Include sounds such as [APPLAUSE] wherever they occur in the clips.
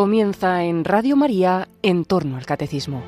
Comienza en Radio María en torno al catecismo.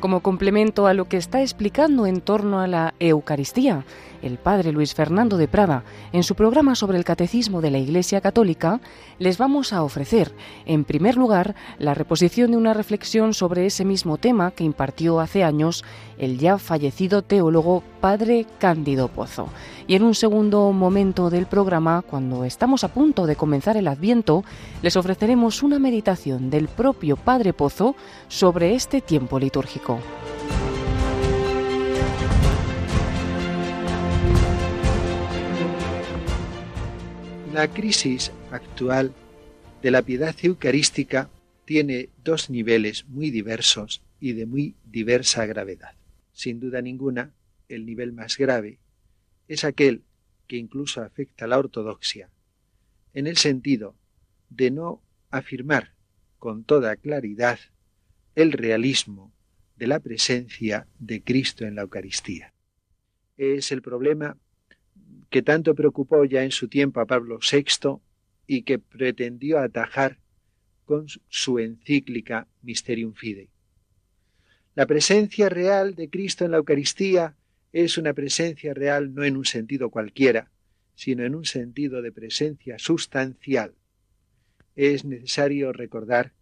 Como complemento a lo que está explicando en torno a la Eucaristía, el padre Luis Fernando de Prada, en su programa sobre el catecismo de la Iglesia Católica, les vamos a ofrecer, en primer lugar, la reposición de una reflexión sobre ese mismo tema que impartió hace años el ya fallecido teólogo padre Cándido Pozo. Y en un segundo momento del programa, cuando estamos a punto de comenzar el Adviento, les ofreceremos una meditación del propio padre Pozo sobre este tiempo litúrgico. La crisis actual de la piedad eucarística tiene dos niveles muy diversos y de muy diversa gravedad. Sin duda ninguna, el nivel más grave es aquel que incluso afecta a la ortodoxia, en el sentido de no afirmar con toda claridad el realismo de la presencia de Cristo en la Eucaristía. Es el problema que tanto preocupó ya en su tiempo a Pablo VI y que pretendió atajar con su encíclica Mysterium Fidei. La presencia real de Cristo en la Eucaristía es una presencia real no en un sentido cualquiera, sino en un sentido de presencia sustancial. Es necesario recordar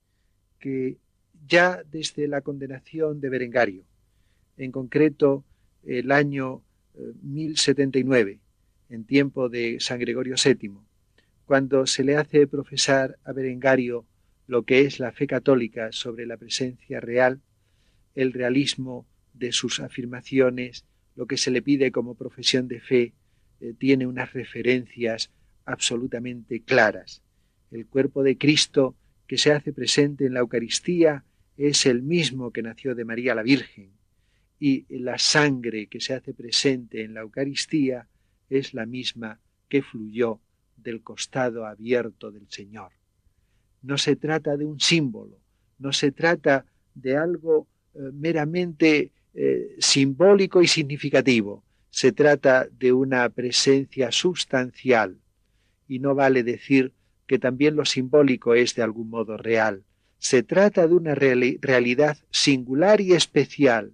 que ya desde la condenación de Berengario, en concreto el año 1079, eh, en tiempo de San Gregorio VII, cuando se le hace profesar a Berengario lo que es la fe católica sobre la presencia real, el realismo de sus afirmaciones, lo que se le pide como profesión de fe, eh, tiene unas referencias absolutamente claras. El cuerpo de Cristo que se hace presente en la Eucaristía es el mismo que nació de María la Virgen, y la sangre que se hace presente en la Eucaristía es la misma que fluyó del costado abierto del Señor. No se trata de un símbolo, no se trata de algo eh, meramente eh, simbólico y significativo, se trata de una presencia sustancial y no vale decir que también lo simbólico es de algún modo real. Se trata de una realidad singular y especial.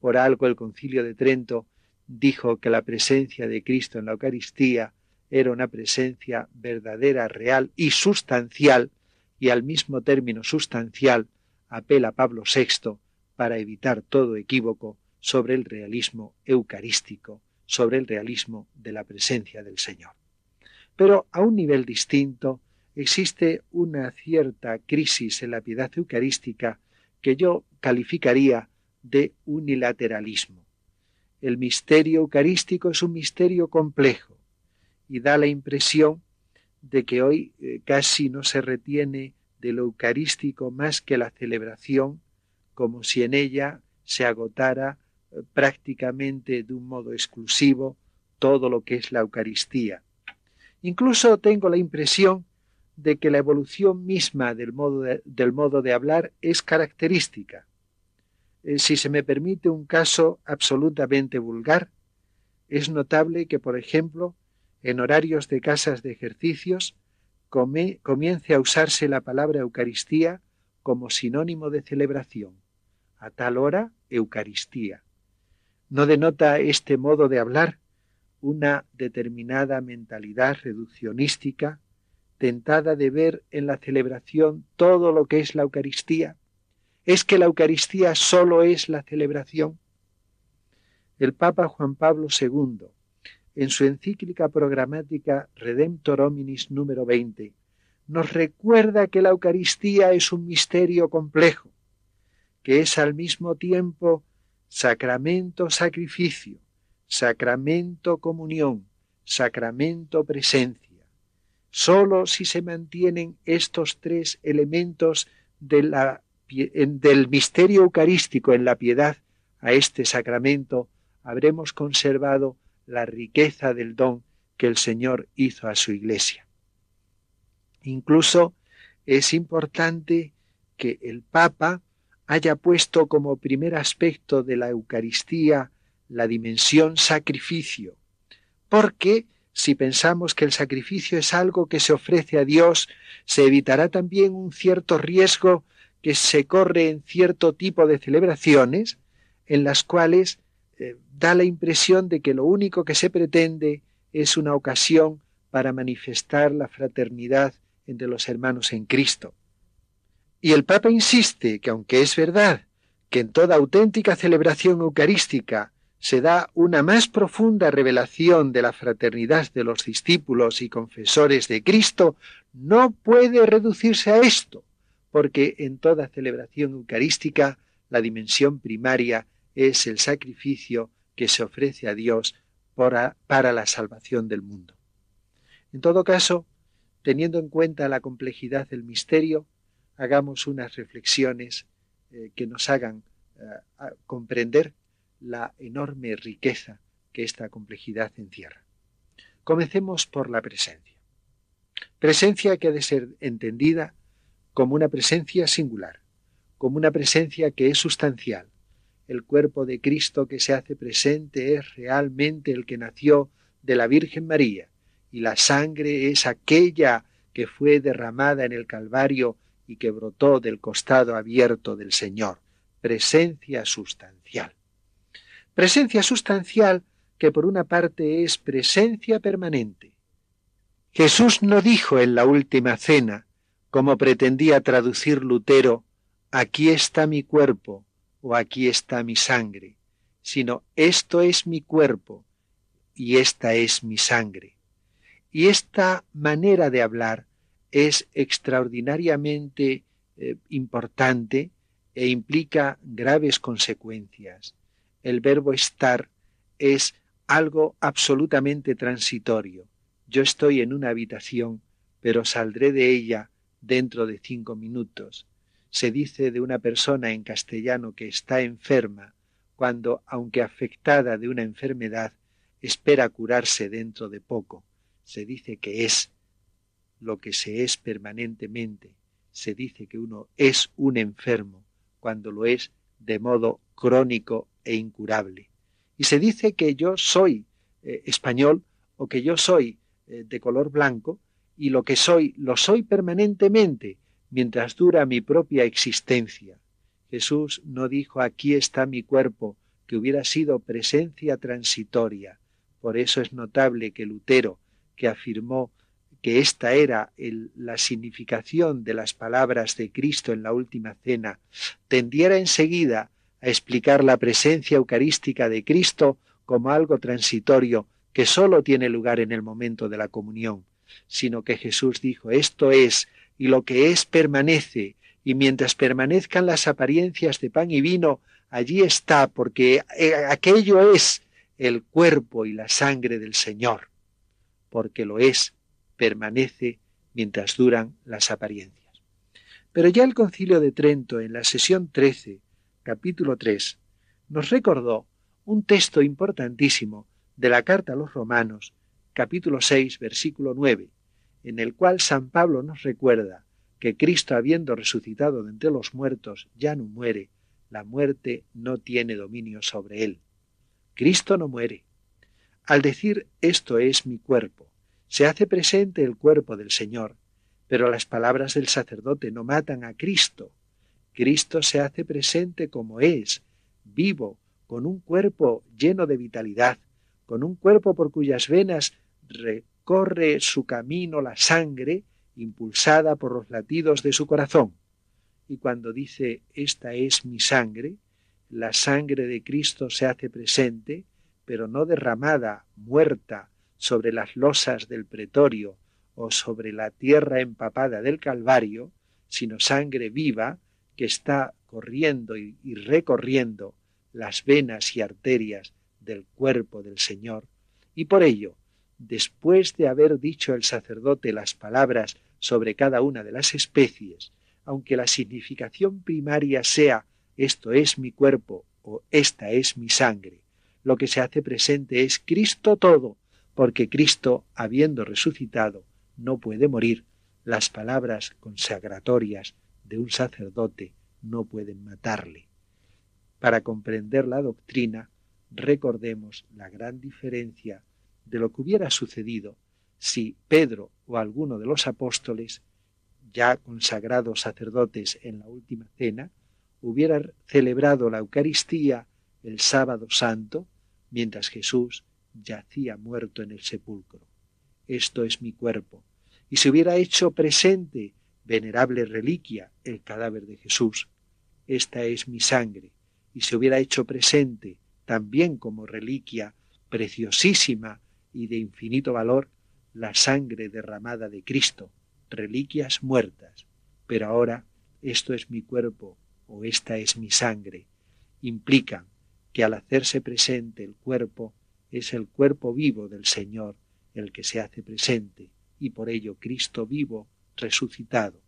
Por algo el concilio de Trento dijo que la presencia de Cristo en la Eucaristía era una presencia verdadera, real y sustancial, y al mismo término sustancial apela Pablo VI para evitar todo equívoco sobre el realismo eucarístico, sobre el realismo de la presencia del Señor. Pero a un nivel distinto existe una cierta crisis en la piedad eucarística que yo calificaría de unilateralismo. El misterio eucarístico es un misterio complejo y da la impresión de que hoy eh, casi no se retiene de lo eucarístico más que la celebración, como si en ella se agotara eh, prácticamente de un modo exclusivo todo lo que es la Eucaristía. Incluso tengo la impresión de que la evolución misma del modo de, del modo de hablar es característica. Eh, si se me permite un caso absolutamente vulgar, es notable que, por ejemplo, en horarios de casas de ejercicios, comience a usarse la palabra Eucaristía como sinónimo de celebración. A tal hora, Eucaristía. ¿No denota este modo de hablar una determinada mentalidad reduccionística, tentada de ver en la celebración todo lo que es la Eucaristía? ¿Es que la Eucaristía solo es la celebración? El Papa Juan Pablo II, en su encíclica programática Redemptor Hominis número 20, nos recuerda que la Eucaristía es un misterio complejo, que es al mismo tiempo sacramento sacrificio, sacramento comunión, sacramento presencia. Solo si se mantienen estos tres elementos de la del misterio eucarístico en la piedad a este sacramento, habremos conservado la riqueza del don que el Señor hizo a su iglesia. Incluso es importante que el Papa haya puesto como primer aspecto de la Eucaristía la dimensión sacrificio, porque si pensamos que el sacrificio es algo que se ofrece a Dios, se evitará también un cierto riesgo que se corre en cierto tipo de celebraciones, en las cuales eh, da la impresión de que lo único que se pretende es una ocasión para manifestar la fraternidad entre los hermanos en Cristo. Y el Papa insiste que aunque es verdad que en toda auténtica celebración eucarística se da una más profunda revelación de la fraternidad de los discípulos y confesores de Cristo, no puede reducirse a esto, porque en toda celebración eucarística la dimensión primaria es el sacrificio que se ofrece a Dios para, la salvación del mundo. En todo caso, teniendo en cuenta la complejidad del misterio, hagamos unas reflexiones eh, que nos hagan eh, comprender la enorme riqueza que esta complejidad encierra. Comencemos por la presencia. Presencia que ha de ser entendida como una presencia singular, como una presencia que es sustancial. El cuerpo de Cristo que se hace presente es realmente el que nació de la Virgen María, y la sangre es aquella que fue derramada en el Calvario y que brotó del costado abierto del Señor. Presencia sustancial. Presencia sustancial que por una parte es presencia permanente. Jesús no dijo en la última cena, como pretendía traducir Lutero, aquí está mi cuerpo o aquí está mi sangre, sino esto es mi cuerpo y esta es mi sangre. Y esta manera de hablar es extraordinariamente eh, importante e implica graves consecuencias el verbo estar es algo absolutamente transitorio. Yo estoy en una habitación, pero saldré de ella dentro de cinco minutos. Se dice de una persona en castellano que está enferma, cuando, aunque afectada de una enfermedad, espera curarse dentro de poco. Se dice que es lo que se es permanentemente. Se dice que uno es un enfermo cuando lo es de modo crónico e incurable. Y se dice que yo soy eh, español o que yo soy eh, de color blanco y lo que soy lo soy permanentemente mientras dura mi propia existencia. Jesús no dijo aquí está mi cuerpo, que hubiera sido presencia transitoria. Por eso es notable que Lutero, que afirmó que esta era la significación de las palabras de Cristo en la última cena, tendiera enseguida a explicar la presencia eucarística de Cristo como algo transitorio que sólo tiene lugar en el momento de la comunión, sino que Jesús dijo esto es, y lo que es permanece, y mientras permanezcan las apariencias de pan y vino, allí está, porque eh, aquello es el cuerpo y la sangre del Señor, porque lo es, permanece mientras duran las apariencias. Pero ya el concilio de Trento, en la sesión 13, capítulo 3, nos recordó un texto importantísimo de la carta a los romanos, capítulo 6, versículo 9, en el cual San Pablo nos recuerda que Cristo, habiendo resucitado de entre los muertos, ya no muere, la muerte no tiene dominio sobre él. Cristo no muere. Al decir esto es mi cuerpo, se hace presente el cuerpo del Señor, pero las palabras del sacerdote no matan a Cristo, Cristo se hace presente como es, vivo, con un cuerpo lleno de vitalidad, con un cuerpo por cuyas venas recorre su camino la sangre impulsada por los latidos de su corazón. Y cuando dice esta es mi sangre, la sangre de Cristo se hace presente, pero no derramada, muerta, sobre las losas del pretorio o sobre la tierra empapada del Calvario, sino sangre viva, que está corriendo y, recorriendo las venas y arterias del cuerpo del Señor, y por ello, después de haber dicho el sacerdote las palabras sobre cada una de las especies, aunque la significación primaria sea esto es mi cuerpo o esta es mi sangre, lo que se hace presente es Cristo todo, porque Cristo, habiendo resucitado, no puede morir. Las palabras consagratorias de un sacerdote no pueden matarle. Para comprender la doctrina, recordemos la gran diferencia de lo que hubiera sucedido si Pedro o alguno de los apóstoles, ya consagrados sacerdotes en la última cena, hubiera celebrado la Eucaristía el sábado santo, mientras Jesús yacía muerto en el sepulcro. Esto es mi cuerpo. Y se hubiera hecho presente, venerable reliquia, el cadáver de Jesús. Esta es mi sangre. Y se hubiera hecho presente, también como reliquia preciosísima y de infinito valor, la sangre derramada de Cristo, reliquias muertas. Pero ahora esto es mi cuerpo o esta es mi sangre. Implican que al hacerse presente el cuerpo es el cuerpo vivo del Señor el que se hace presente, y por ello Cristo vivo, resucitado,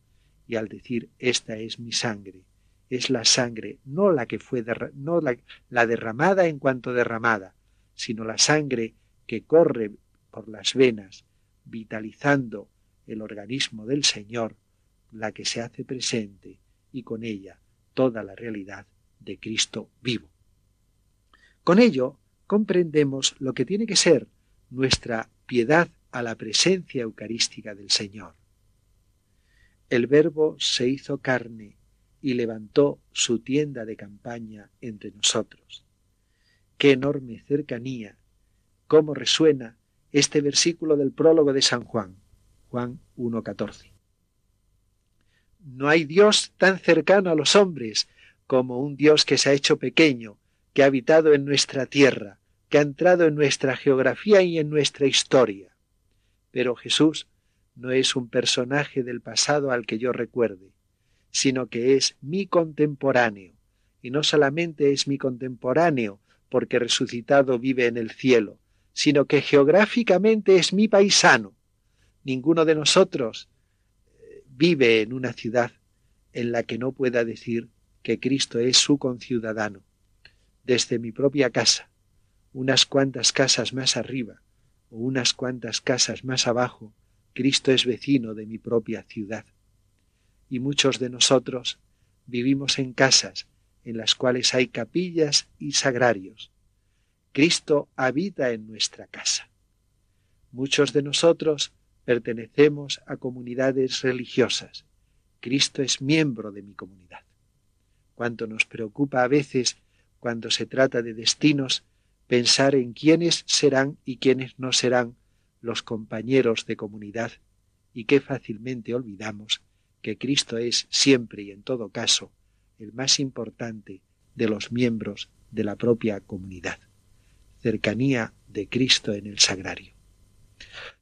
y al decir esta es mi sangre, es la sangre, no la que fue no la, la derramada en cuanto derramada, sino la sangre que corre por las venas, vitalizando el organismo del Señor, la que se hace presente, y con ella toda la realidad de Cristo vivo. Con ello comprendemos lo que tiene que ser nuestra piedad a la presencia eucarística del Señor. El Verbo se hizo carne y levantó su tienda de campaña entre nosotros. Qué enorme cercanía, cómo resuena este versículo del prólogo de San Juan, Juan 1.14. No hay Dios tan cercano a los hombres como un Dios que se ha hecho pequeño que ha habitado en nuestra tierra, que ha entrado en nuestra geografía y en nuestra historia. Pero Jesús no es un personaje del pasado al que yo recuerde, sino que es mi contemporáneo, y no solamente es mi contemporáneo porque resucitado vive en el cielo, sino que geográficamente es mi paisano. Ninguno de nosotros eh, vive en una ciudad en la que no pueda decir que Cristo es su conciudadano desde mi propia casa, unas cuantas casas más arriba o unas cuantas casas más abajo, Cristo es vecino de mi propia ciudad. Y muchos de nosotros vivimos en casas en las cuales hay capillas y sagrarios. Cristo habita en nuestra casa. Muchos de nosotros pertenecemos a comunidades religiosas. Cristo es miembro de mi comunidad. Cuanto nos preocupa a veces cuando se trata de destinos, pensar en quiénes serán y quiénes no serán los compañeros de comunidad, y qué fácilmente olvidamos que Cristo es siempre y en todo caso el más importante de los miembros de la propia comunidad. Cercanía de Cristo en el sagrario.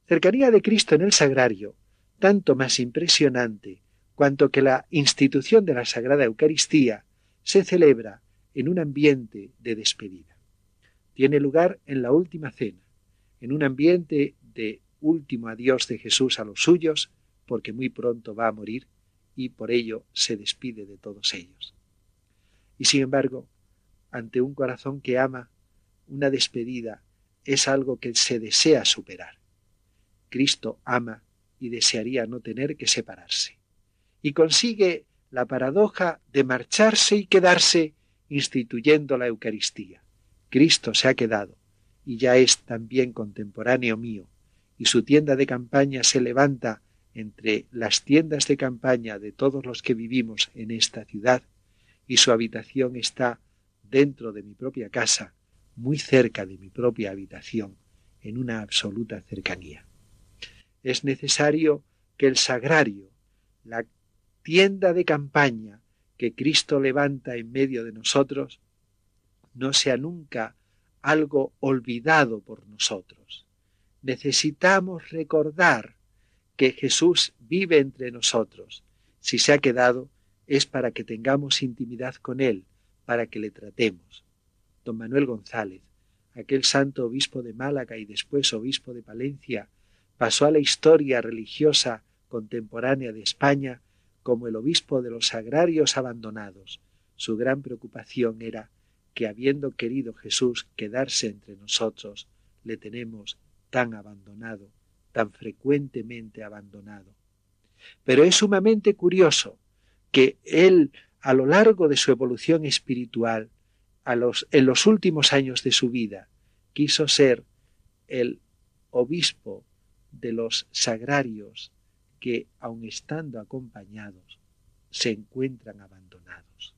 Cercanía de Cristo en el sagrario, tanto más impresionante cuanto que la institución de la Sagrada Eucaristía se celebra en un ambiente de despedida. Tiene lugar en la última cena, en un ambiente de último adiós de Jesús a los suyos, porque muy pronto va a morir y por ello se despide de todos ellos. Y sin embargo, ante un corazón que ama, una despedida es algo que se desea superar. Cristo ama y desearía no tener que separarse. Y consigue la paradoja de marcharse y quedarse instituyendo la Eucaristía. Cristo se ha quedado y ya es también contemporáneo mío, y su tienda de campaña se levanta entre las tiendas de campaña de todos los que vivimos en esta ciudad, y su habitación está dentro de mi propia casa, muy cerca de mi propia habitación, en una absoluta cercanía. Es necesario que el sagrario, la tienda de campaña, que Cristo levanta en medio de nosotros no sea nunca algo olvidado por nosotros. Necesitamos recordar que Jesús vive entre nosotros. Si se ha quedado es para que tengamos intimidad con Él, para que le tratemos. Don Manuel González, aquel santo obispo de Málaga y después obispo de Palencia, pasó a la historia religiosa contemporánea de España como el obispo de los agrarios abandonados. Su gran preocupación era que habiendo querido Jesús quedarse entre nosotros, le tenemos tan abandonado, tan frecuentemente abandonado. Pero es sumamente curioso que él, a lo largo de su evolución espiritual, en los últimos años de su vida, quiso ser el obispo de los sagrarios que, aun estando acompañados, se encuentran abandonados,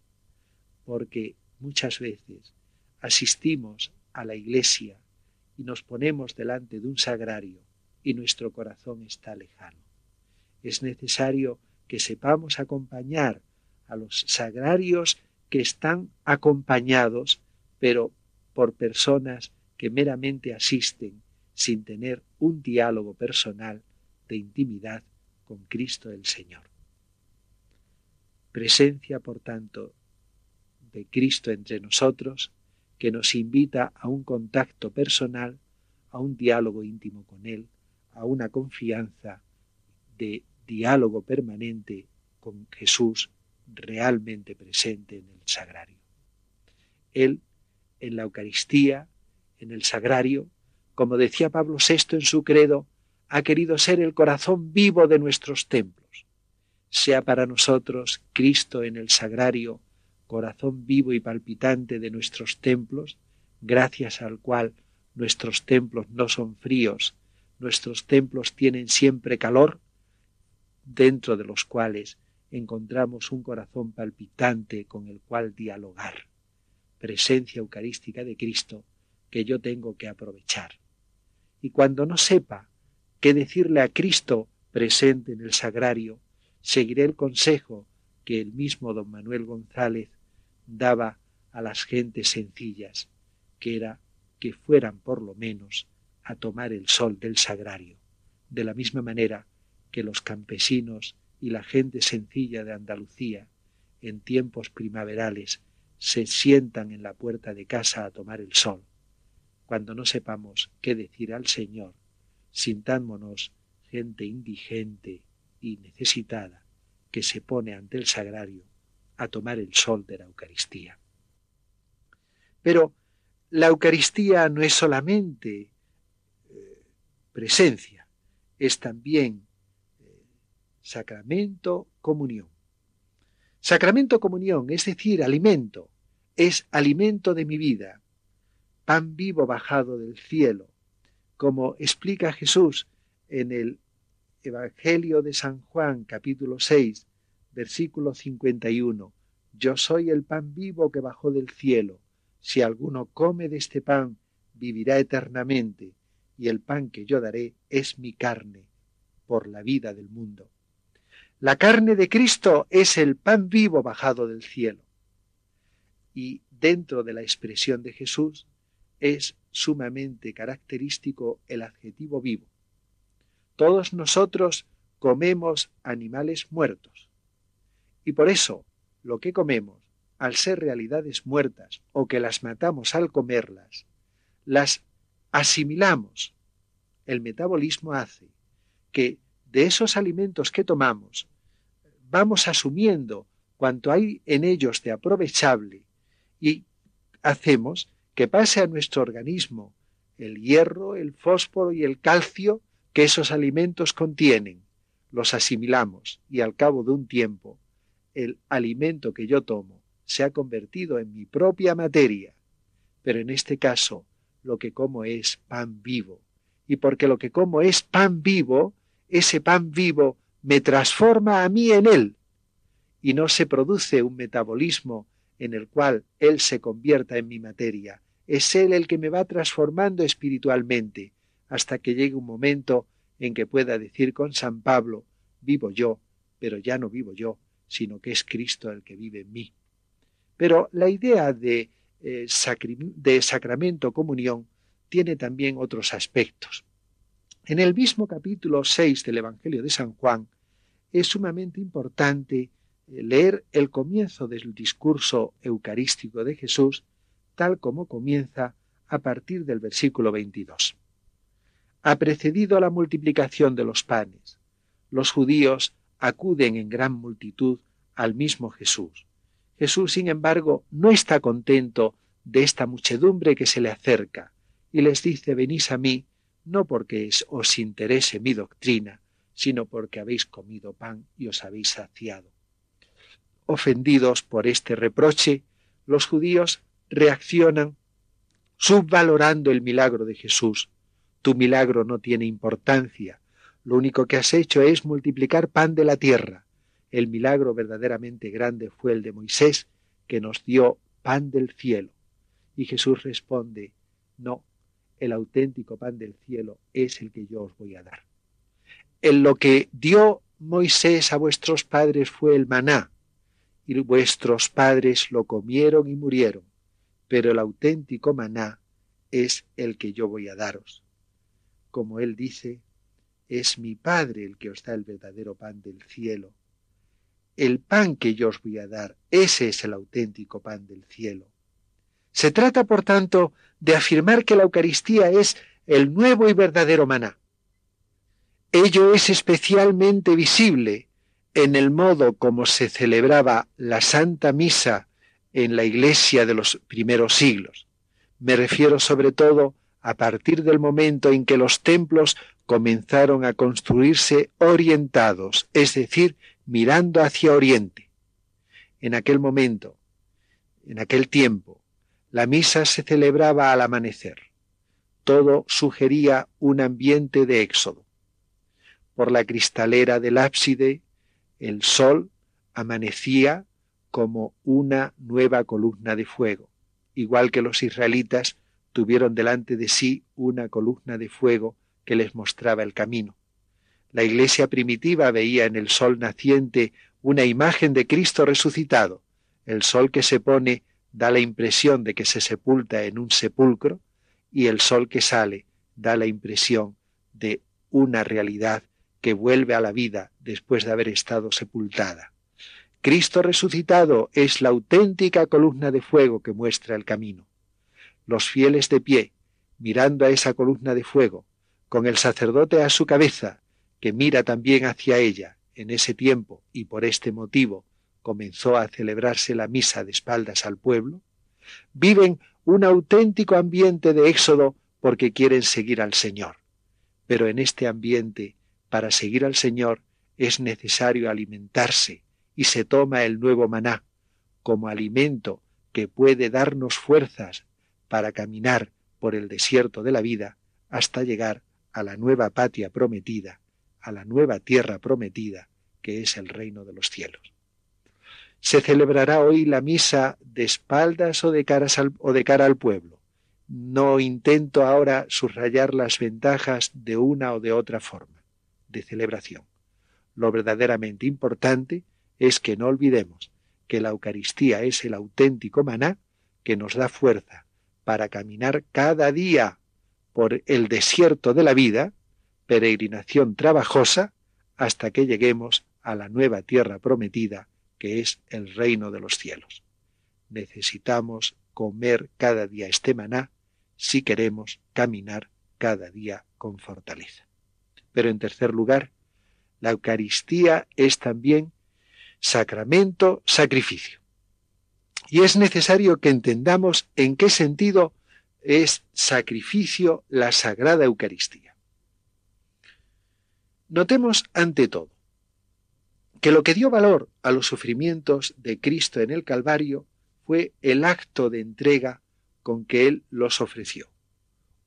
porque muchas veces asistimos a la iglesia y nos ponemos delante de un sagrario y nuestro corazón está lejano. Es necesario que sepamos acompañar a los sagrarios que están acompañados, pero por personas que meramente asisten sin tener un diálogo personal de intimidad con Cristo el Señor. Presencia, por tanto, de Cristo entre nosotros, que nos invita a un contacto personal, a un diálogo íntimo con Él, a una confianza de diálogo permanente con Jesús realmente presente en el sagrario. Él, en la Eucaristía, en el sagrario, como decía Pablo VI en su credo, ha querido ser el corazón vivo de nuestros templos. Sea para nosotros Cristo en el sagrario, corazón vivo y palpitante de nuestros templos, gracias al cual nuestros templos no son fríos, nuestros templos tienen siempre calor, dentro de los cuales encontramos un corazón palpitante con el cual dialogar, presencia eucarística de Cristo que yo tengo que aprovechar. Y cuando no sepa qué decirle a Cristo presente en el sagrario, seguiré el consejo que el mismo don Manuel González daba a las gentes sencillas, que era que fueran por lo menos a tomar el sol del sagrario, de la misma manera que los campesinos y la gente sencilla de Andalucía, en tiempos primaverales, se sientan en la puerta de casa a tomar el sol. Cuando no sepamos qué decir al Señor, sintámonos gente indigente y necesitada que se pone ante el sagrario a tomar el sol de la Eucaristía. Pero la Eucaristía no es solamente eh, presencia, es también sacramento, comunión. Sacramento, comunión, es decir, alimento, es alimento de mi vida, pan vivo bajado del cielo, como explica Jesús en el Evangelio de San Juan capítulo 6, versículo 51. Yo soy el pan vivo que bajó del cielo. Si alguno come de este pan, vivirá eternamente, y el pan que yo daré es mi carne, por la vida del mundo. La carne de Cristo es el pan vivo bajado del cielo. Y dentro de la expresión de Jesús es sumamente característico el adjetivo vivo. Todos nosotros comemos animales muertos. Y por eso lo que comemos, al ser realidades muertas o que las matamos al comerlas, las asimilamos. El metabolismo hace que de esos alimentos que tomamos, vamos asumiendo cuanto hay en ellos de aprovechable y hacemos que pase a nuestro organismo el hierro, el fósforo y el calcio que esos alimentos contienen. Los asimilamos y al cabo de un tiempo el alimento que yo tomo se ha convertido en mi propia materia. Pero en este caso lo que como es pan vivo. Y porque lo que como es pan vivo, ese pan vivo me transforma a mí en él y no se produce un metabolismo en el cual él se convierta en mi materia. Es él el que me va transformando espiritualmente hasta que llegue un momento en que pueda decir con San Pablo, vivo yo, pero ya no vivo yo, sino que es Cristo el que vive en mí. Pero la idea de, eh, de sacramento comunión tiene también otros aspectos. En el mismo capítulo 6 del Evangelio de San Juan es sumamente importante eh, leer el comienzo del discurso eucarístico de Jesús tal como comienza a partir del versículo 22. Ha precedido la multiplicación de los panes. Los judíos acuden en gran multitud al mismo Jesús. Jesús, sin embargo, no está contento de esta muchedumbre que se le acerca y les dice, venís a mí no porque os interese mi doctrina, sino porque habéis comido pan y os habéis saciado. Ofendidos por este reproche, los judíos reaccionan subvalorando el milagro de Jesús, Tu milagro no tiene importancia. Lo único que has hecho es multiplicar pan de la tierra. El milagro verdaderamente grande fue el de Moisés, que nos dio pan del cielo. Y Jesús responde, no, el auténtico pan del cielo es el que yo os voy a dar. En lo que dio Moisés a vuestros padres fue el maná, y vuestros padres lo comieron y murieron, pero el auténtico maná es el que yo voy a daros. Como él dice, es mi Padre el que os da el verdadero pan del cielo. El pan que yo os voy a dar, ese es el auténtico pan del cielo. Se trata, por tanto, de afirmar que la Eucaristía es el nuevo y verdadero maná. Ello es especialmente visible en el modo como se celebraba la Santa Misa en la Iglesia de los primeros siglos. Me refiero sobre todo a partir del momento en que los templos comenzaron a construirse orientados, es decir, mirando hacia oriente. En aquel momento, en aquel tiempo, la misa se celebraba al amanecer. Todo sugería un ambiente de éxodo. Por la cristalera del ábside, el sol amanecía como una nueva columna de fuego, igual que los israelitas tuvieron delante de sí una columna de fuego que les mostraba el camino. La iglesia primitiva veía en el sol naciente una imagen de Cristo resucitado. El sol que se pone da la impresión de que se sepulta en un sepulcro y el sol que sale da la impresión de una realidad que vuelve a la vida después de haber estado sepultada. Cristo resucitado es la auténtica columna de fuego que muestra el camino. Los fieles de pie, mirando a esa columna de fuego, con el sacerdote a su cabeza, que mira también hacia ella, en ese tiempo y por este motivo comenzó a celebrarse la misa de espaldas al pueblo, viven un auténtico ambiente de éxodo porque quieren seguir al Señor. Pero en este ambiente, para seguir al Señor, es necesario alimentarse y se toma el nuevo maná como alimento que puede darnos fuerzas para caminar por el desierto de la vida hasta llegar a la nueva patria prometida, a la nueva tierra prometida, que es el reino de los cielos. Se celebrará hoy la misa de espaldas o de, o de cara al pueblo. No intento ahora subrayar las ventajas de una o de otra forma de celebración. Lo verdaderamente importante es que no olvidemos que la Eucaristía es el auténtico maná que nos da fuerza para caminar cada día por el desierto de la vida, peregrinación trabajosa, hasta que lleguemos a la nueva tierra prometida, que es el reino de los cielos. Necesitamos comer cada día este maná si queremos caminar cada día con fortaleza. Pero en tercer lugar, la Eucaristía es también sacramento, sacrificio. Y es necesario que entendamos en qué sentido es sacrificio la Sagrada Eucaristía. Notemos ante todo que lo que dio valor a los sufrimientos de Cristo en el Calvario fue el acto de entrega con que Él los ofreció,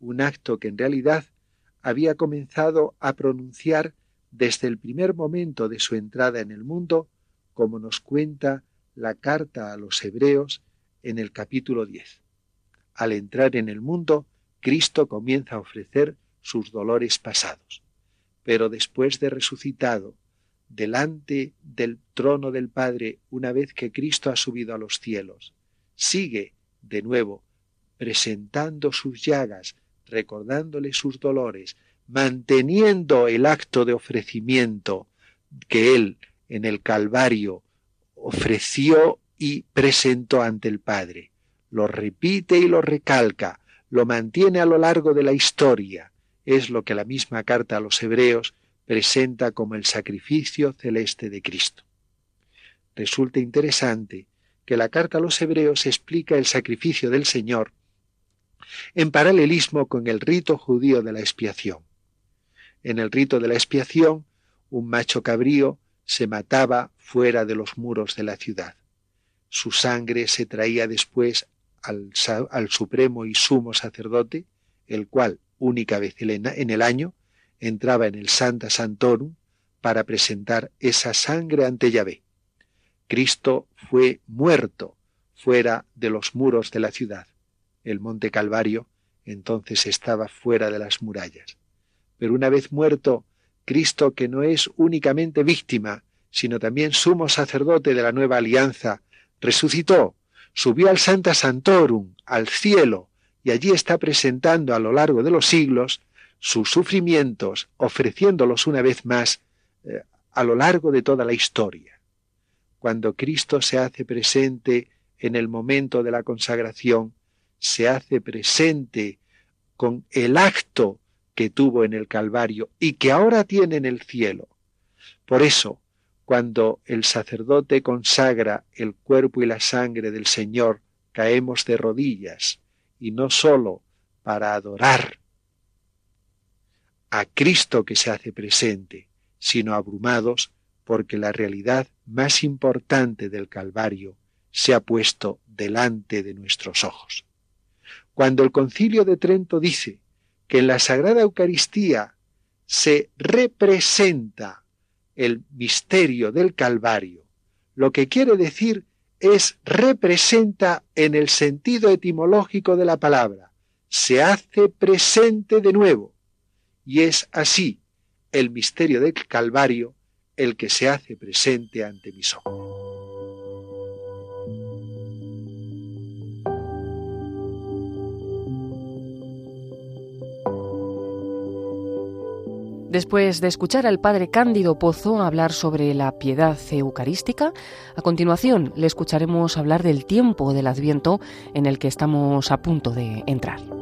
un acto que en realidad había comenzado a pronunciar desde el primer momento de su entrada en el mundo, como nos cuenta la carta a los Hebreos en el capítulo 10. Al entrar en el mundo, Cristo comienza a ofrecer sus dolores pasados. Pero después de resucitado, delante del trono del Padre, una vez que Cristo ha subido a los cielos, sigue de nuevo presentando sus llagas, recordándole sus dolores, manteniendo el acto de ofrecimiento que él en el Calvario ofreció y presentó ante el Padre lo repite y lo recalca, lo mantiene a lo largo de la historia. Es lo que la misma carta a los hebreos presenta como el sacrificio celeste de Cristo. Resulta interesante que la carta a los hebreos explica el sacrificio del Señor en paralelismo con el rito judío de la expiación. En el rito de la expiación, un macho cabrío se mataba fuera de los muros de la ciudad. Su sangre se traía después al, supremo y sumo sacerdote, el cual, única vez en el año, entraba en el Santa Santorum para presentar esa sangre ante Yahvé. Cristo fue muerto fuera de los muros de la ciudad. El monte Calvario entonces estaba fuera de las murallas. Pero una vez muerto, Cristo, que no es únicamente víctima, sino también sumo sacerdote de la nueva alianza, resucitó, subió al Santa Santorum, al cielo, y allí está presentando a lo largo de los siglos sus sufrimientos, ofreciéndolos una vez más eh, a lo largo de toda la historia. Cuando Cristo se hace presente en el momento de la consagración, se hace presente con el acto que tuvo en el Calvario y que ahora tiene en el cielo. Por eso, cuando el sacerdote consagra el cuerpo y la sangre del Señor, caemos de rodillas, y no sólo para adorar a Cristo que se hace presente, sino abrumados porque la realidad más importante del Calvario se ha puesto delante de nuestros ojos. Cuando el concilio de Trento dice que en la Sagrada Eucaristía se representa el misterio del Calvario, lo que quiere decir es representa en el sentido etimológico de la palabra, se hace presente de nuevo, y es así el misterio del Calvario el que se hace presente ante mis ojos. Después de escuchar al padre Cándido Pozo hablar sobre la piedad eucarística, a continuación le escucharemos hablar del tiempo del Adviento en el que estamos a punto de entrar.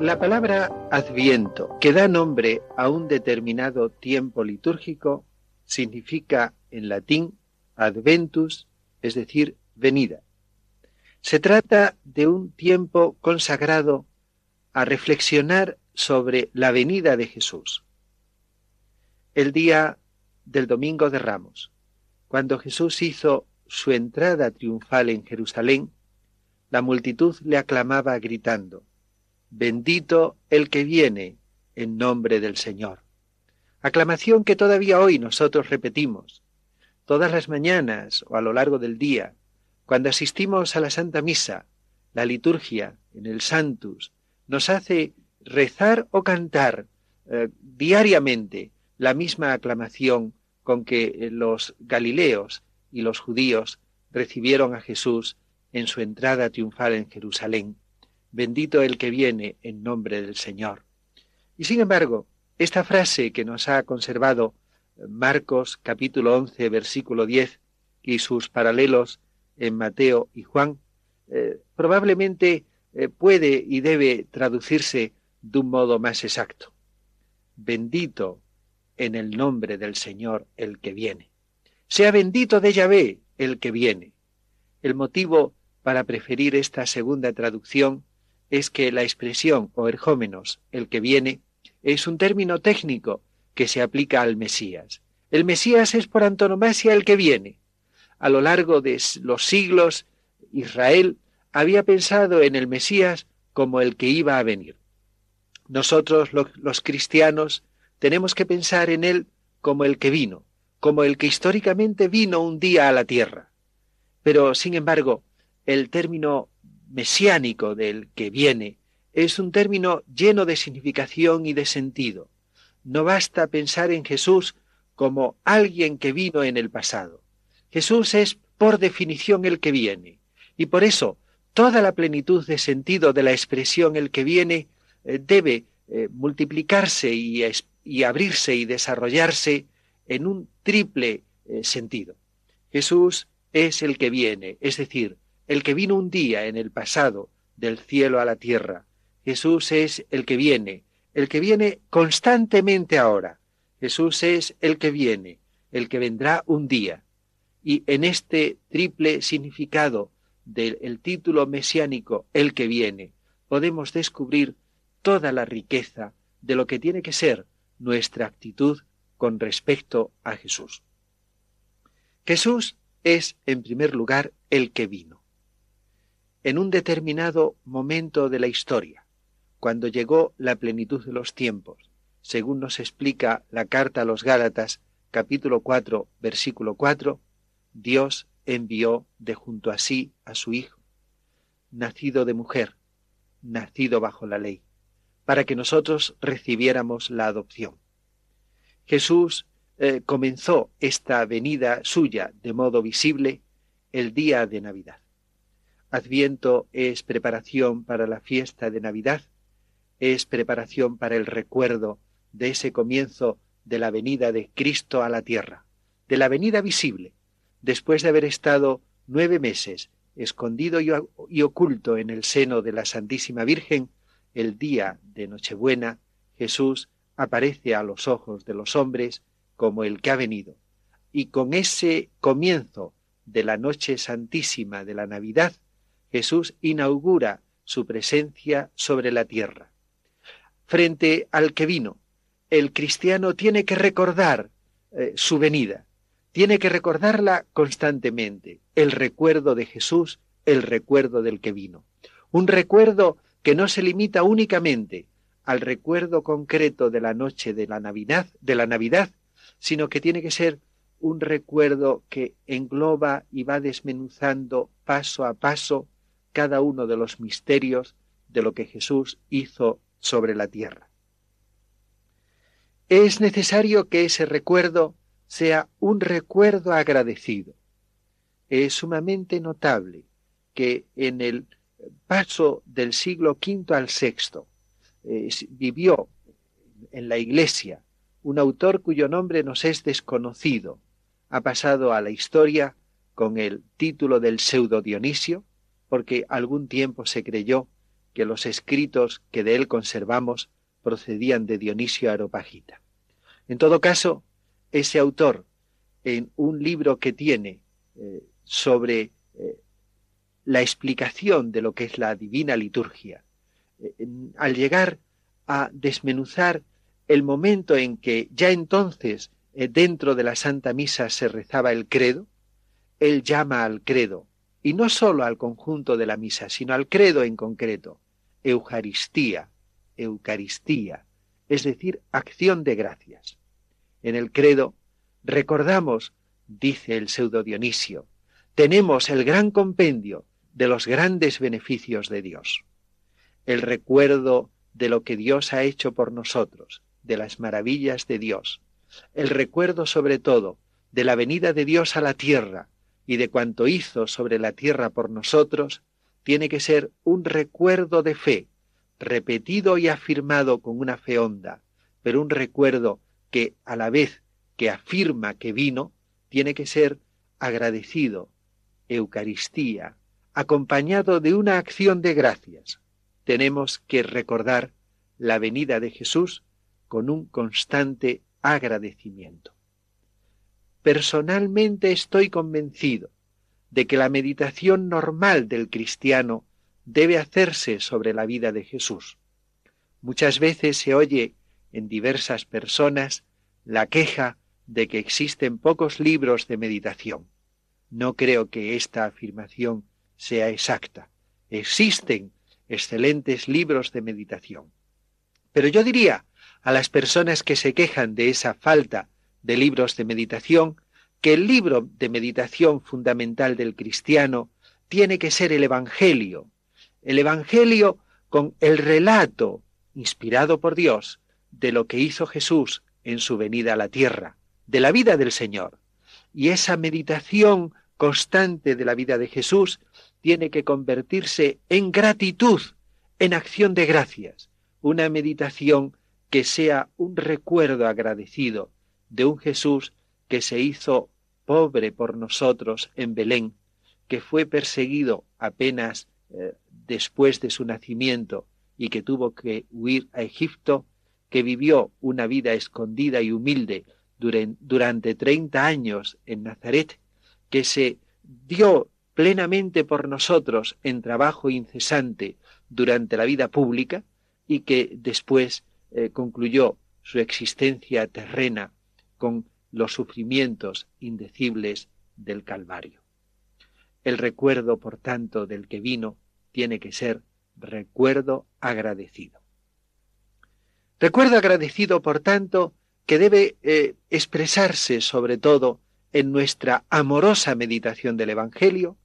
La palabra adviento, que da nombre a un determinado tiempo litúrgico, significa en latín adventus, es decir, venida. Se trata de un tiempo consagrado a reflexionar sobre la venida de Jesús. El día del Domingo de Ramos, cuando Jesús hizo su entrada triunfal en Jerusalén, la multitud le aclamaba gritando, Bendito el que viene en nombre del Señor. Aclamación que todavía hoy nosotros repetimos, todas las mañanas o a lo largo del día, cuando asistimos a la Santa Misa, la liturgia en el Santus nos hace rezar o cantar eh, diariamente la misma aclamación con que los galileos y los judíos recibieron a Jesús en su entrada triunfal en Jerusalén. Bendito el que viene en nombre del Señor. Y sin embargo, esta frase que nos ha conservado Marcos capítulo 11 versículo 10 y sus paralelos en Mateo y Juan, eh, probablemente eh, puede y debe traducirse de un modo más exacto. Bendito en el nombre del Señor el que viene. Sea bendito de Yahvé el que viene. El motivo para preferir esta segunda traducción es que la expresión o erjómenos, el que viene, es un término técnico que se aplica al Mesías. El Mesías es por antonomasia el que viene. A lo largo de los siglos, Israel había pensado en el Mesías como el que iba a venir. Nosotros, los cristianos, tenemos que pensar en él como el que vino, como el que históricamente vino un día a la tierra. Pero, sin embargo, el término mesiánico del que viene es un término lleno de significación y de sentido. No basta pensar en Jesús como alguien que vino en el pasado. Jesús es por definición el que viene. Y por eso toda la plenitud de sentido de la expresión el que viene eh, debe eh, multiplicarse y, abrirse y desarrollarse en un triple eh, sentido. Jesús es el que viene, es decir, el que vino un día en el pasado del cielo a la tierra. Jesús es el que viene, el que viene constantemente ahora. Jesús es el que viene, el que vendrá un día. Y en este triple significado del título mesiánico, el que viene, podemos descubrir toda la riqueza de lo que tiene que ser nuestra actitud con respecto a Jesús. Jesús es, en primer lugar, el que vino. En un determinado momento de la historia, cuando llegó la plenitud de los tiempos, según nos explica la carta a los Gálatas, capítulo 4, versículo 4, Dios envió de junto a sí a su Hijo, nacido de mujer, nacido bajo la ley, para que nosotros recibiéramos la adopción. Jesús eh, comenzó esta venida suya de modo visible el día de Navidad. Adviento es preparación para la fiesta de Navidad, es preparación para el recuerdo de ese comienzo de la venida de Cristo a la tierra, de la venida visible, después de haber estado nueve meses escondido y oculto en el seno de la Santísima Virgen, el día de Nochebuena, Jesús aparece a los ojos de los hombres como el que ha venido. Y con ese comienzo de la noche santísima de la Navidad, Jesús inaugura su presencia sobre la tierra. Frente al que vino, el cristiano tiene que recordar eh, su venida, tiene que recordarla constantemente, el recuerdo de Jesús, el recuerdo del que vino. Un recuerdo que no se limita únicamente al recuerdo concreto de la noche de la Navidad, de la Navidad, sino que tiene que ser un recuerdo que engloba y va desmenuzando paso a paso cada uno de los misterios de lo que Jesús hizo sobre la tierra. Es necesario que ese recuerdo sea un recuerdo agradecido. Es sumamente notable que en el paso del siglo V al VI eh, vivió en la Iglesia un autor cuyo nombre nos es desconocido. Ha pasado a la historia con el título del pseudo Dionisio, porque algún tiempo se creyó que los escritos que de él conservamos procedían de Dionisio Aropagita. En todo caso, ese autor, en un libro que tiene eh, sobre eh, la explicación de lo que es la divina liturgia, eh, al llegar a desmenuzar el momento en que ya entonces dentro de la Santa Misa se rezaba el credo, él llama al credo, y no sólo al conjunto de la misa, sino al credo en concreto, Eucaristía, Eucaristía, es decir, acción de gracias. En el credo recordamos, dice el pseudo Dionisio, tenemos el gran compendio de los grandes beneficios de Dios. El recuerdo de lo que Dios ha hecho por nosotros, de las maravillas de Dios. El recuerdo sobre todo de la venida de Dios a la tierra y de cuanto hizo sobre la tierra por nosotros, tiene que ser un recuerdo de fe, repetido y afirmado con una fe honda, pero un recuerdo que a la vez que afirma que vino, tiene que ser agradecido, Eucaristía, acompañado de una acción de gracias. Tenemos que recordar la venida de Jesús con un constante agradecimiento. Personalmente estoy convencido de que la meditación normal del cristiano debe hacerse sobre la vida de Jesús. Muchas veces se oye en diversas personas la queja de que existen pocos libros de meditación. No creo que esta afirmación sea exacta. Existen excelentes libros de meditación. Pero yo diría a las personas que se quejan de esa falta de libros de meditación que el libro de meditación fundamental del cristiano tiene que ser el Evangelio. El Evangelio con el relato inspirado por Dios de lo que hizo Jesús en su venida a la tierra, de la vida del Señor. Y esa meditación constante de la vida de Jesús tiene que convertirse en gratitud, en acción de gracias, una meditación que sea un recuerdo agradecido de un Jesús que se hizo pobre por nosotros en Belén, que fue perseguido apenas eh, después de su nacimiento y que tuvo que huir a Egipto, que vivió una vida escondida y humilde durante treinta años en Nazaret, que se dio plenamente por nosotros en trabajo incesante durante la vida pública y que después eh, concluyó su existencia terrena con los sufrimientos indecibles del Calvario. El recuerdo, por tanto, del que vino tiene que ser recuerdo agradecido. Recuerdo agradecido, por tanto, que debe eh, expresarse sobre todo en nuestra amorosa meditación del Evangelio,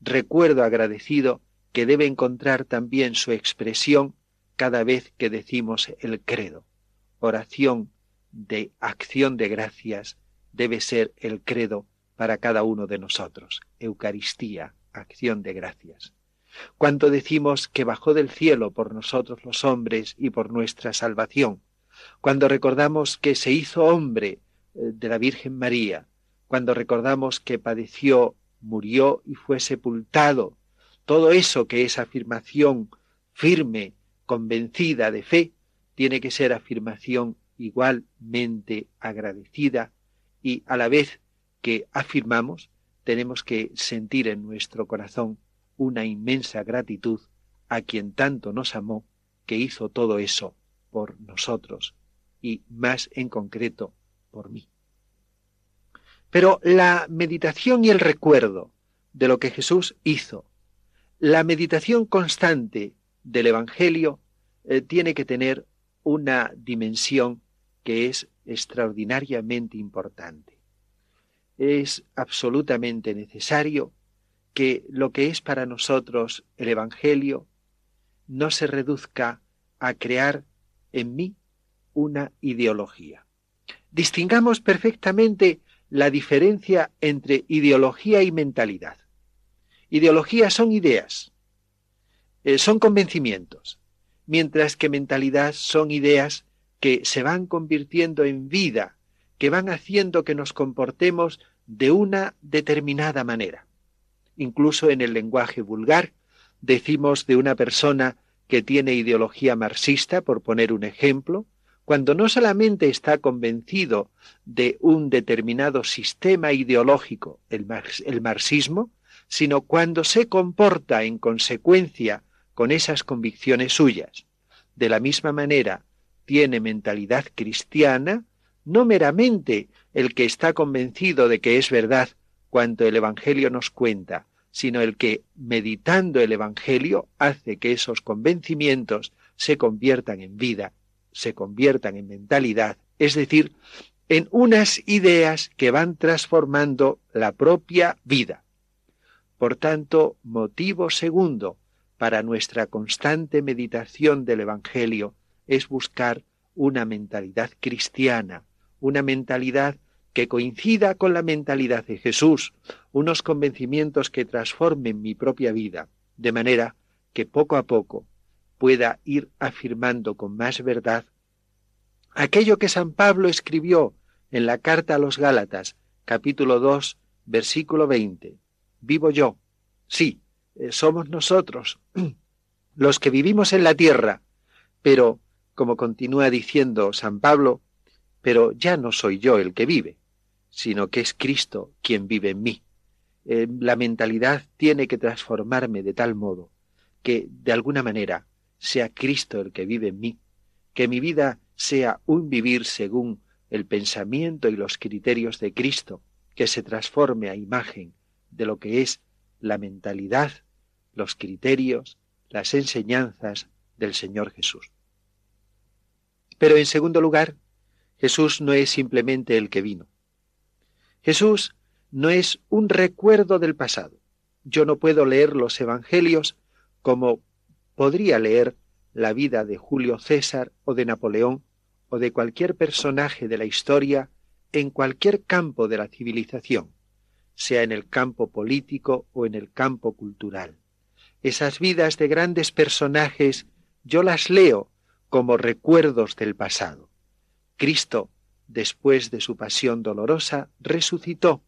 recuerdo agradecido que debe encontrar también su expresión cada vez que decimos el credo. Oración de acción de gracias debe ser el credo para cada uno de nosotros. Eucaristía, acción de gracias. Cuando decimos que bajó del cielo por nosotros los hombres y por nuestra salvación, cuando recordamos que se hizo hombre eh, de la Virgen María, cuando recordamos que padeció, murió y fue sepultado, todo eso que es afirmación firme, convencida de fe, tiene que ser afirmación igualmente agradecida y a la vez que afirmamos, tenemos que sentir en nuestro corazón una inmensa gratitud a quien tanto nos amó, que hizo todo eso por nosotros y más en concreto por mí. Pero la meditación y el recuerdo de lo que Jesús hizo, la meditación constante del Evangelio eh, tiene que tener una dimensión que es extraordinariamente importante. Es absolutamente necesario que lo que es para nosotros el Evangelio no se reduzca a crear en mí una ideología. Distingamos perfectamente la diferencia entre ideología y mentalidad. Ideología son ideas, eh, son convencimientos, mientras que mentalidad son ideas que se van convirtiendo en vida, que van haciendo que nos comportemos de una determinada manera. Incluso en el lenguaje vulgar decimos de una persona que tiene ideología marxista, por poner un ejemplo, cuando no solamente está convencido de un determinado sistema ideológico, el, marxismo, sino cuando se comporta en consecuencia con esas convicciones suyas. De la misma manera, tiene mentalidad cristiana, no meramente el que está convencido de que es verdad cuanto el Evangelio nos cuenta, sino el que, meditando el Evangelio, hace que esos convencimientos se conviertan en vida, se conviertan en mentalidad, es decir, en unas ideas que van transformando la propia vida. Por tanto, motivo segundo para nuestra constante meditación del Evangelio es buscar una mentalidad cristiana, una mentalidad que coincida con la mentalidad de Jesús, unos convencimientos que transformen mi propia vida, de manera que poco a poco pueda ir afirmando con más verdad aquello que San Pablo escribió en la carta a los Gálatas, capítulo 2, versículo 20. Vivo yo. Sí, eh, somos nosotros [CLEARS THROAT] los que vivimos en la tierra, pero como continúa diciendo San Pablo, pero ya no soy yo el que vive, sino que es Cristo quien vive en mí. Eh, la mentalidad tiene que transformarme de tal modo que, de alguna manera, sea Cristo el que vive en mí, que mi vida sea un vivir según el pensamiento y los criterios de Cristo, que se transforme a imagen de lo que es la mentalidad, los criterios, las enseñanzas del Señor Jesús. Pero en segundo lugar, Jesús no es simplemente el que vino. Jesús no es un recuerdo del pasado. Yo no puedo leer los Evangelios como podría leer la vida de Julio César o de Napoleón o de cualquier personaje de la historia en cualquier campo de la civilización, sea en el campo político o en el campo cultural. Esas vidas de grandes personajes yo las leo como recuerdos del pasado. Cristo, después de su pasión dolorosa, resucitó.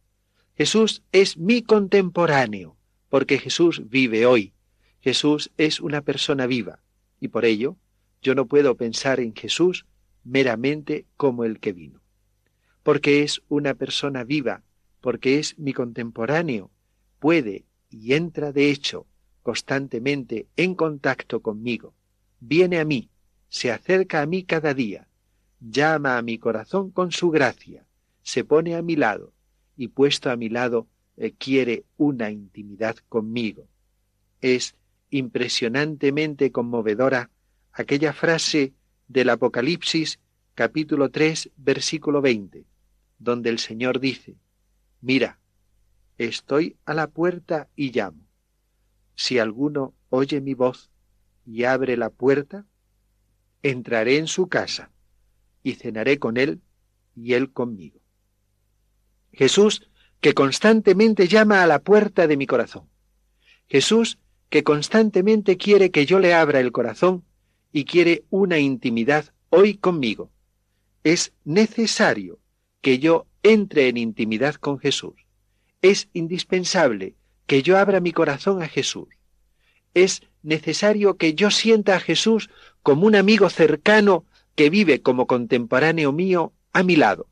Jesús es mi contemporáneo, porque Jesús vive hoy. Jesús es una persona viva, y por ello yo no puedo pensar en Jesús meramente como el que vino. Porque es una persona viva, porque es mi contemporáneo, puede y entra de hecho constantemente en contacto conmigo, viene a mí, se acerca a mí cada día, llama a mi corazón con su gracia, se pone a mi lado, y puesto a mi lado, eh, quiere una intimidad conmigo. Es impresionantemente conmovedora aquella frase del Apocalipsis capítulo 3 versículo 20, donde el Señor dice, Mira, estoy a la puerta y llamo. Si alguno oye mi voz y abre la puerta, entraré en su casa y cenaré con él y él conmigo. Jesús que constantemente llama a la puerta de mi corazón. Jesús que constantemente quiere que yo le abra el corazón y quiere una intimidad hoy conmigo. Es necesario que yo entre en intimidad con Jesús. Es indispensable que yo abra mi corazón a Jesús. Es necesario que yo sienta a Jesús como un amigo cercano que vive como contemporáneo mío a mi lado.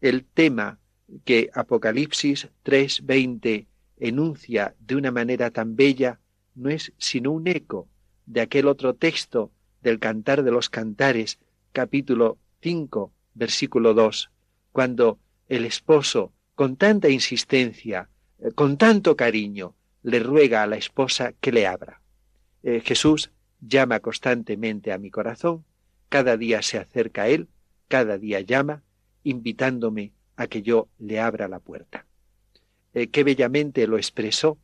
El tema que Apocalipsis 3:20 enuncia de una manera tan bella no es sino un eco de aquel otro texto del Cantar de los Cantares, capítulo 5, versículo 2, cuando el esposo, con tanta insistencia, eh, con tanto cariño, le ruega a la esposa que le abra. Eh, Jesús llama constantemente a mi corazón, cada día se acerca a él, cada día llama, invitándome a que yo le abra la puerta. Eh, qué bellamente lo expresó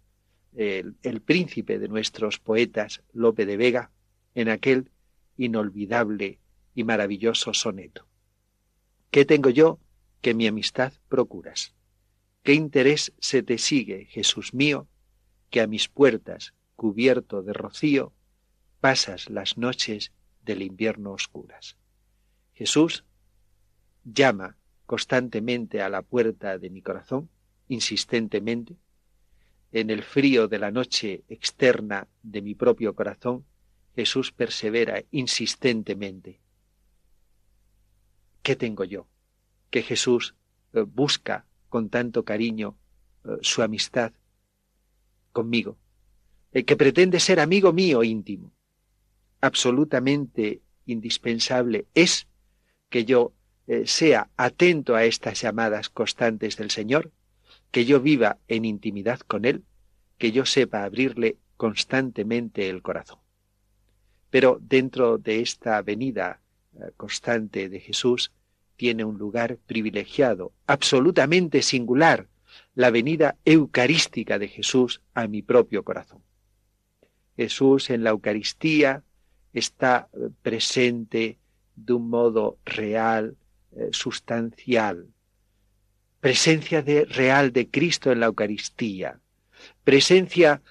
el, el, príncipe de nuestros poetas, Lope de Vega, en aquel inolvidable y maravilloso soneto. ¿Qué tengo yo que mi amistad procuras? ¿Qué interés se te sigue, Jesús mío, que a mis puertas, cubierto de rocío, pasas las noches del invierno oscuras? Jesús llama constantemente a la puerta de mi corazón, insistentemente, en el frío de la noche externa de mi propio corazón, Jesús persevera insistentemente. ¿Qué tengo yo? Que Jesús eh, busca con tanto cariño eh, su amistad conmigo, el que pretende ser amigo mío íntimo. Absolutamente indispensable es que yo eh, sea atento a estas llamadas constantes del Señor, que yo viva en intimidad con Él, que yo sepa abrirle constantemente el corazón. Pero dentro de esta venida eh, constante de Jesús tiene un lugar privilegiado, absolutamente singular, la venida eucarística de Jesús a mi propio corazón. Jesús en la Eucaristía está presente de un modo real, eh, sustancial, presencia de, real de Cristo en la Eucaristía, presencia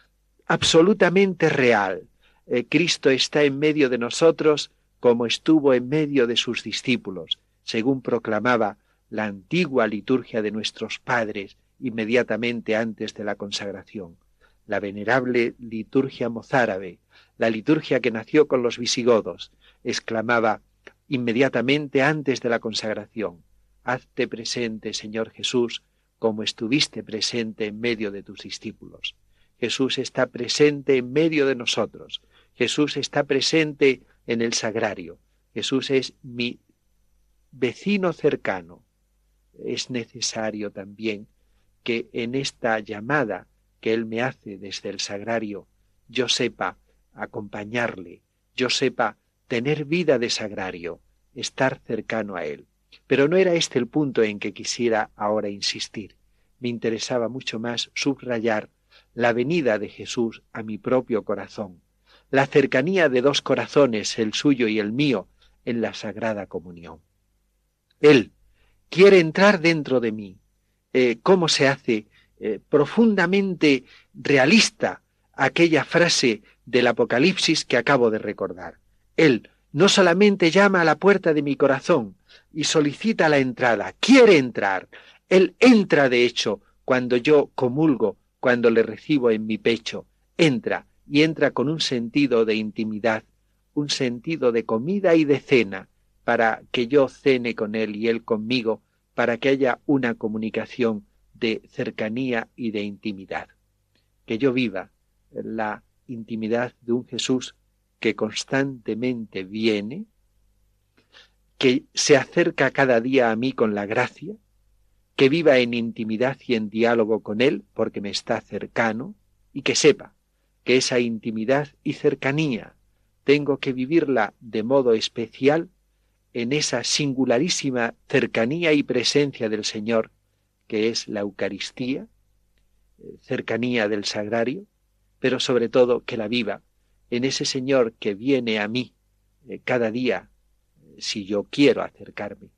absolutamente real. Eh, Cristo está en medio de nosotros como estuvo en medio de sus discípulos, según proclamaba la antigua liturgia de nuestros padres inmediatamente antes de la consagración, la venerable liturgia mozárabe, la liturgia que nació con los visigodos, exclamaba inmediatamente antes de la consagración. Hazte presente, Señor Jesús, como estuviste presente en medio de tus discípulos. Jesús está presente en medio de nosotros. Jesús está presente en el sagrario. Jesús es mi vecino cercano. Es necesario también que en esta llamada que Él me hace desde el sagrario, yo sepa acompañarle, yo sepa tener vida de sagrario, estar cercano a Él. Pero no era este el punto en que quisiera ahora insistir. Me interesaba mucho más subrayar la venida de Jesús a mi propio corazón, la cercanía de dos corazones, el suyo y el mío, en la sagrada comunión. Él quiere entrar dentro de mí. Eh, ¿Cómo se hace eh, profundamente realista aquella frase del Apocalipsis que acabo de recordar? Él no solamente llama a la puerta de mi corazón y solicita la entrada, quiere entrar. Él entra, de hecho, cuando yo comulgo, cuando le recibo en mi pecho. Entra y entra con un sentido de intimidad, un sentido de comida y de cena, para que yo cene con él y él conmigo, para que haya una comunicación de cercanía y de intimidad. Que yo viva la intimidad de un Jesús que constantemente viene, que se acerca cada día a mí con la gracia, que viva en intimidad y en diálogo con Él porque me está cercano y que sepa que esa intimidad y cercanía tengo que vivirla de modo especial en esa singularísima cercanía y presencia del Señor que es la Eucaristía, eh, cercanía del sagrario, pero sobre todo que la viva en ese Señor que viene a mí eh, cada día, eh, si yo quiero acercarme,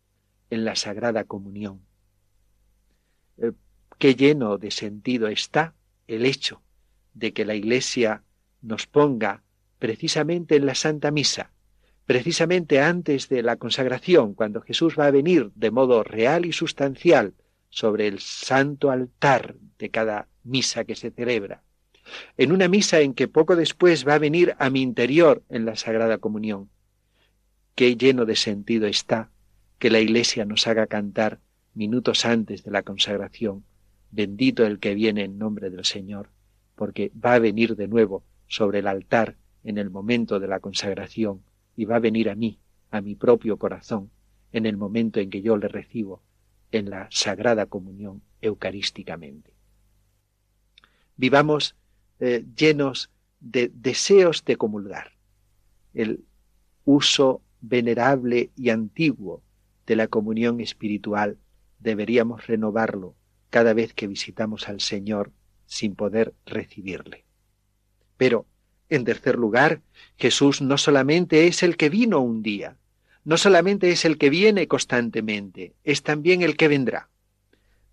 en la Sagrada Comunión. Qué lleno de sentido está el hecho de que la Iglesia nos ponga precisamente en la Santa Misa, precisamente antes de la consagración, cuando Jesús va a venir de modo real y sustancial sobre el santo altar de cada misa que se celebra, en una misa en que poco después va a venir a mi interior en la Sagrada Comunión. Qué lleno de sentido está que la Iglesia nos haga cantar minutos antes de la consagración, bendito el que viene en nombre del Señor, porque va a venir de nuevo sobre el altar en el momento de la consagración y va a venir a mí, a mi propio corazón, en el momento en que yo le recibo en la sagrada comunión eucarísticamente. Vivamos eh, llenos de deseos de comulgar. El uso venerable y antiguo de la comunión espiritual deberíamos renovarlo cada vez que visitamos al Señor sin poder recibirle. Pero en tercer lugar, Jesús no solamente es el que vino un día, no solamente es el que viene constantemente, es también el que vendrá.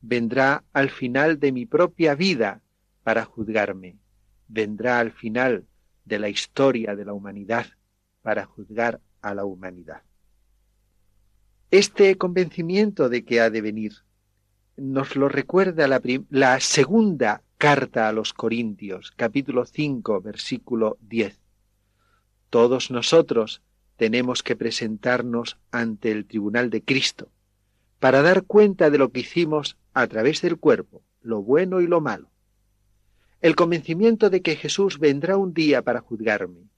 Vendrá al final de mi propia vida para juzgarme. Vendrá al final de la historia de la humanidad para juzgar a la humanidad. Este convencimiento de que ha de venir nos lo recuerda la, segunda Carta a los Corintios, capítulo 5, versículo 10. Todos nosotros tenemos que presentarnos ante el tribunal de Cristo para dar cuenta de lo que hicimos a través del cuerpo, lo bueno y lo malo. El convencimiento de que Jesús vendrá un día para juzgarme,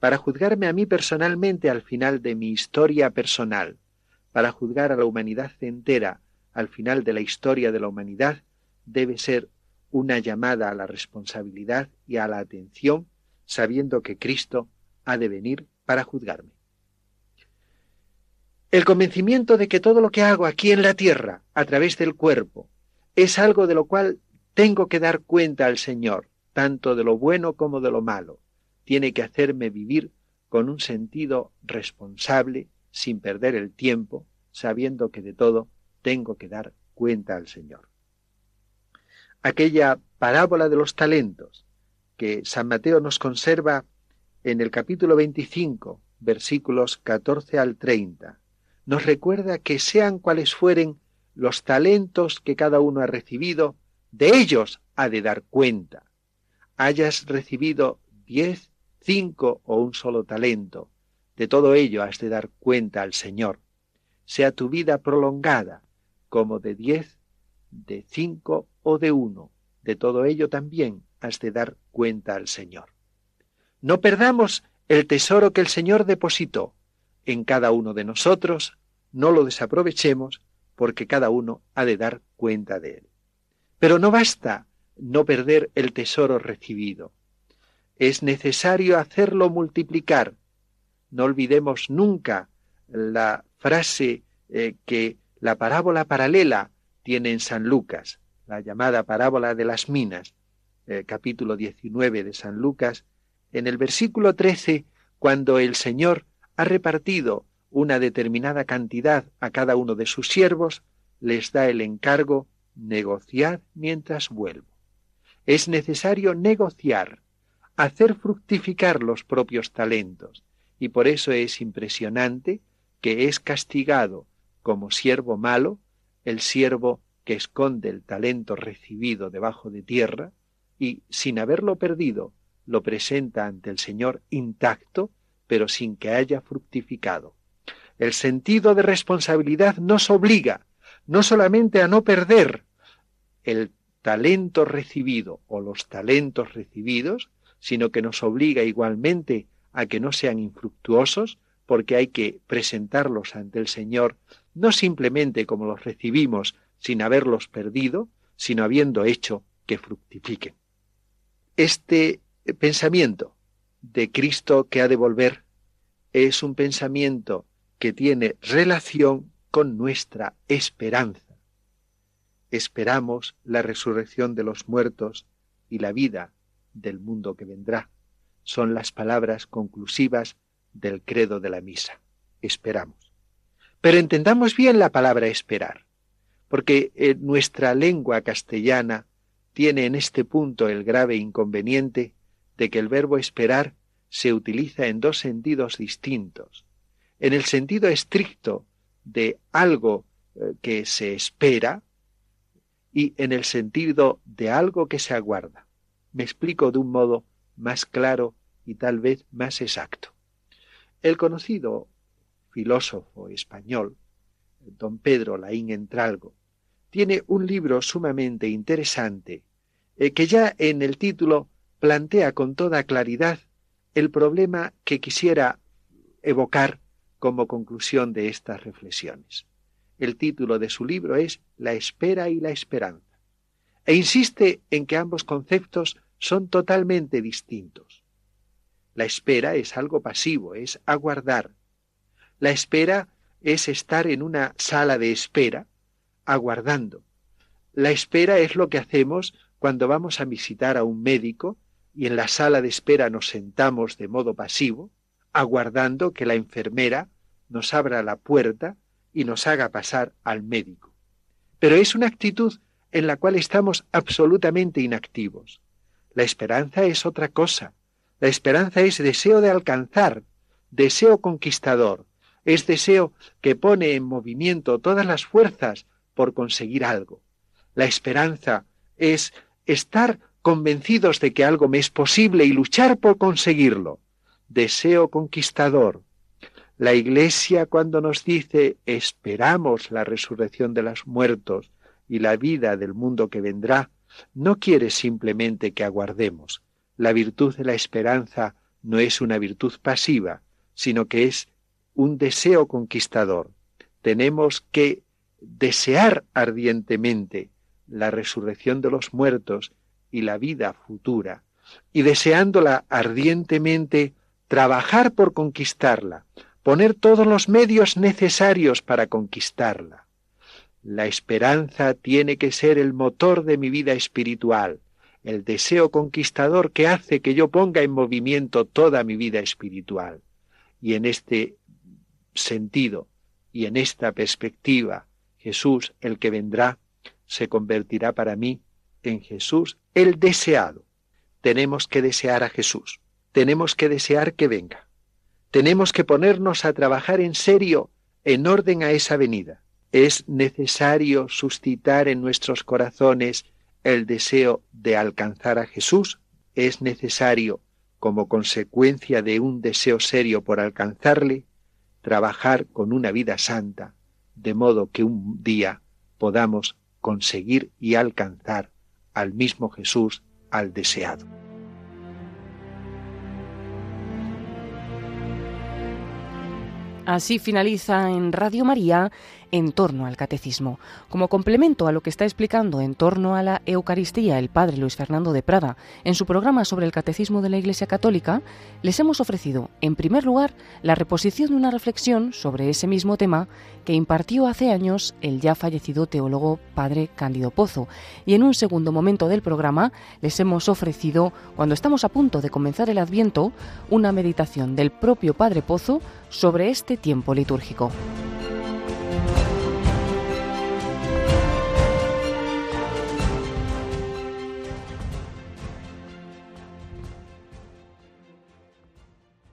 para juzgarme a mí personalmente al final de mi historia personal, para juzgar a la humanidad entera al final de la historia de la humanidad, debe ser una llamada a la responsabilidad y a la atención, sabiendo que Cristo ha de venir para juzgarme. El convencimiento de que todo lo que hago aquí en la tierra, a través del cuerpo, es algo de lo cual tengo que dar cuenta al Señor, tanto de lo bueno como de lo malo, tiene que hacerme vivir con un sentido responsable, sin perder el tiempo, sabiendo que de todo tengo que dar cuenta al Señor. Aquella parábola de los talentos que San Mateo nos conserva en el capítulo 25, versículos 14 al 30, nos recuerda que sean cuales fueren los talentos que cada uno ha recibido, de ellos ha de dar cuenta. Hayas recibido diez, cinco o un solo talento, de todo ello has de dar cuenta al Señor. Sea tu vida prolongada como de diez, de cinco o de uno. De todo ello también has de dar cuenta al Señor. No perdamos el tesoro que el Señor depositó en cada uno de nosotros, no lo desaprovechemos, porque cada uno ha de dar cuenta de él. Pero no basta no perder el tesoro recibido. Es necesario hacerlo multiplicar. No olvidemos nunca la frase eh, que la parábola paralela tiene en San Lucas la llamada parábola de las minas, eh, capítulo 19 de San Lucas, en el versículo 13, cuando el Señor ha repartido una determinada cantidad a cada uno de sus siervos, les da el encargo negociar mientras vuelvo. Es necesario negociar, hacer fructificar los propios talentos, y por eso es impresionante que es castigado como siervo malo el siervo que esconde el talento recibido debajo de tierra y, sin haberlo perdido, lo presenta ante el Señor intacto, pero sin que haya fructificado. El sentido de responsabilidad nos obliga no solamente a no perder el talento recibido o los talentos recibidos, sino que nos obliga igualmente a que no sean infructuosos, porque hay que presentarlos ante el Señor no simplemente como los recibimos sin haberlos perdido, sino habiendo hecho que fructifiquen. Este pensamiento de Cristo que ha de volver es un pensamiento que tiene relación con nuestra esperanza. Esperamos la resurrección de los muertos y la vida del mundo que vendrá. Son las palabras conclusivas del credo de la misa. Esperamos. Pero entendamos bien la palabra esperar, porque en nuestra lengua castellana tiene en este punto el grave inconveniente de que el verbo esperar se utiliza en dos sentidos distintos. En el sentido estricto de algo eh, que se espera y en el sentido de algo que se aguarda. Me explico de un modo más claro y tal vez más exacto. El conocido filósofo español, don Pedro Laín Entralgo, tiene un libro sumamente interesante eh, que ya en el título plantea con toda claridad el problema que quisiera evocar como conclusión de estas reflexiones. El título de su libro es La espera y la esperanza, e insiste en que ambos conceptos son totalmente distintos. La espera es algo pasivo, es aguardar. La espera es estar en una sala de espera, aguardando. La espera es lo que hacemos cuando vamos a visitar a un médico y en la sala de espera nos sentamos de modo pasivo, aguardando que la enfermera nos abra la puerta y nos haga pasar al médico. Pero es una actitud en la cual estamos absolutamente inactivos. La esperanza es otra cosa. La esperanza es deseo de alcanzar, deseo conquistador, es deseo que pone en movimiento todas las fuerzas por conseguir algo. La esperanza es estar convencidos de que algo me es posible y luchar por conseguirlo. Deseo conquistador. La Iglesia cuando nos dice esperamos la resurrección de los muertos y la vida del mundo que vendrá, no quiere simplemente que aguardemos. La virtud de la esperanza no es una virtud pasiva, sino que es un deseo conquistador. Tenemos que desear ardientemente la resurrección de los muertos y la vida futura, y deseándola ardientemente, trabajar por conquistarla, poner todos los medios necesarios para conquistarla. La esperanza tiene que ser el motor de mi vida espiritual, el deseo conquistador que hace que yo ponga en movimiento toda mi vida espiritual. Y en este sentido y en esta perspectiva, Jesús, el que vendrá, se convertirá para mí en Jesús el deseado. Tenemos que desear a Jesús, tenemos que desear que venga, tenemos que ponernos a trabajar en serio en orden a esa venida. Es necesario suscitar en nuestros corazones el deseo de alcanzar a Jesús, es necesario, como consecuencia de un deseo serio por alcanzarle, trabajar con una vida santa, de modo que un día podamos conseguir y alcanzar al mismo Jesús, al deseado. Así finaliza en Radio María en torno al catecismo. Como complemento a lo que está explicando en torno a la Eucaristía el padre Luis Fernando de Prada en su programa sobre el catecismo de la Iglesia Católica, les hemos ofrecido, en primer lugar, la reposición de una reflexión sobre ese mismo tema que impartió hace años el ya fallecido teólogo padre Cándido Pozo, y en un segundo momento del programa les hemos ofrecido, cuando estamos a punto de comenzar el Adviento, una meditación del propio padre Pozo sobre este tiempo litúrgico.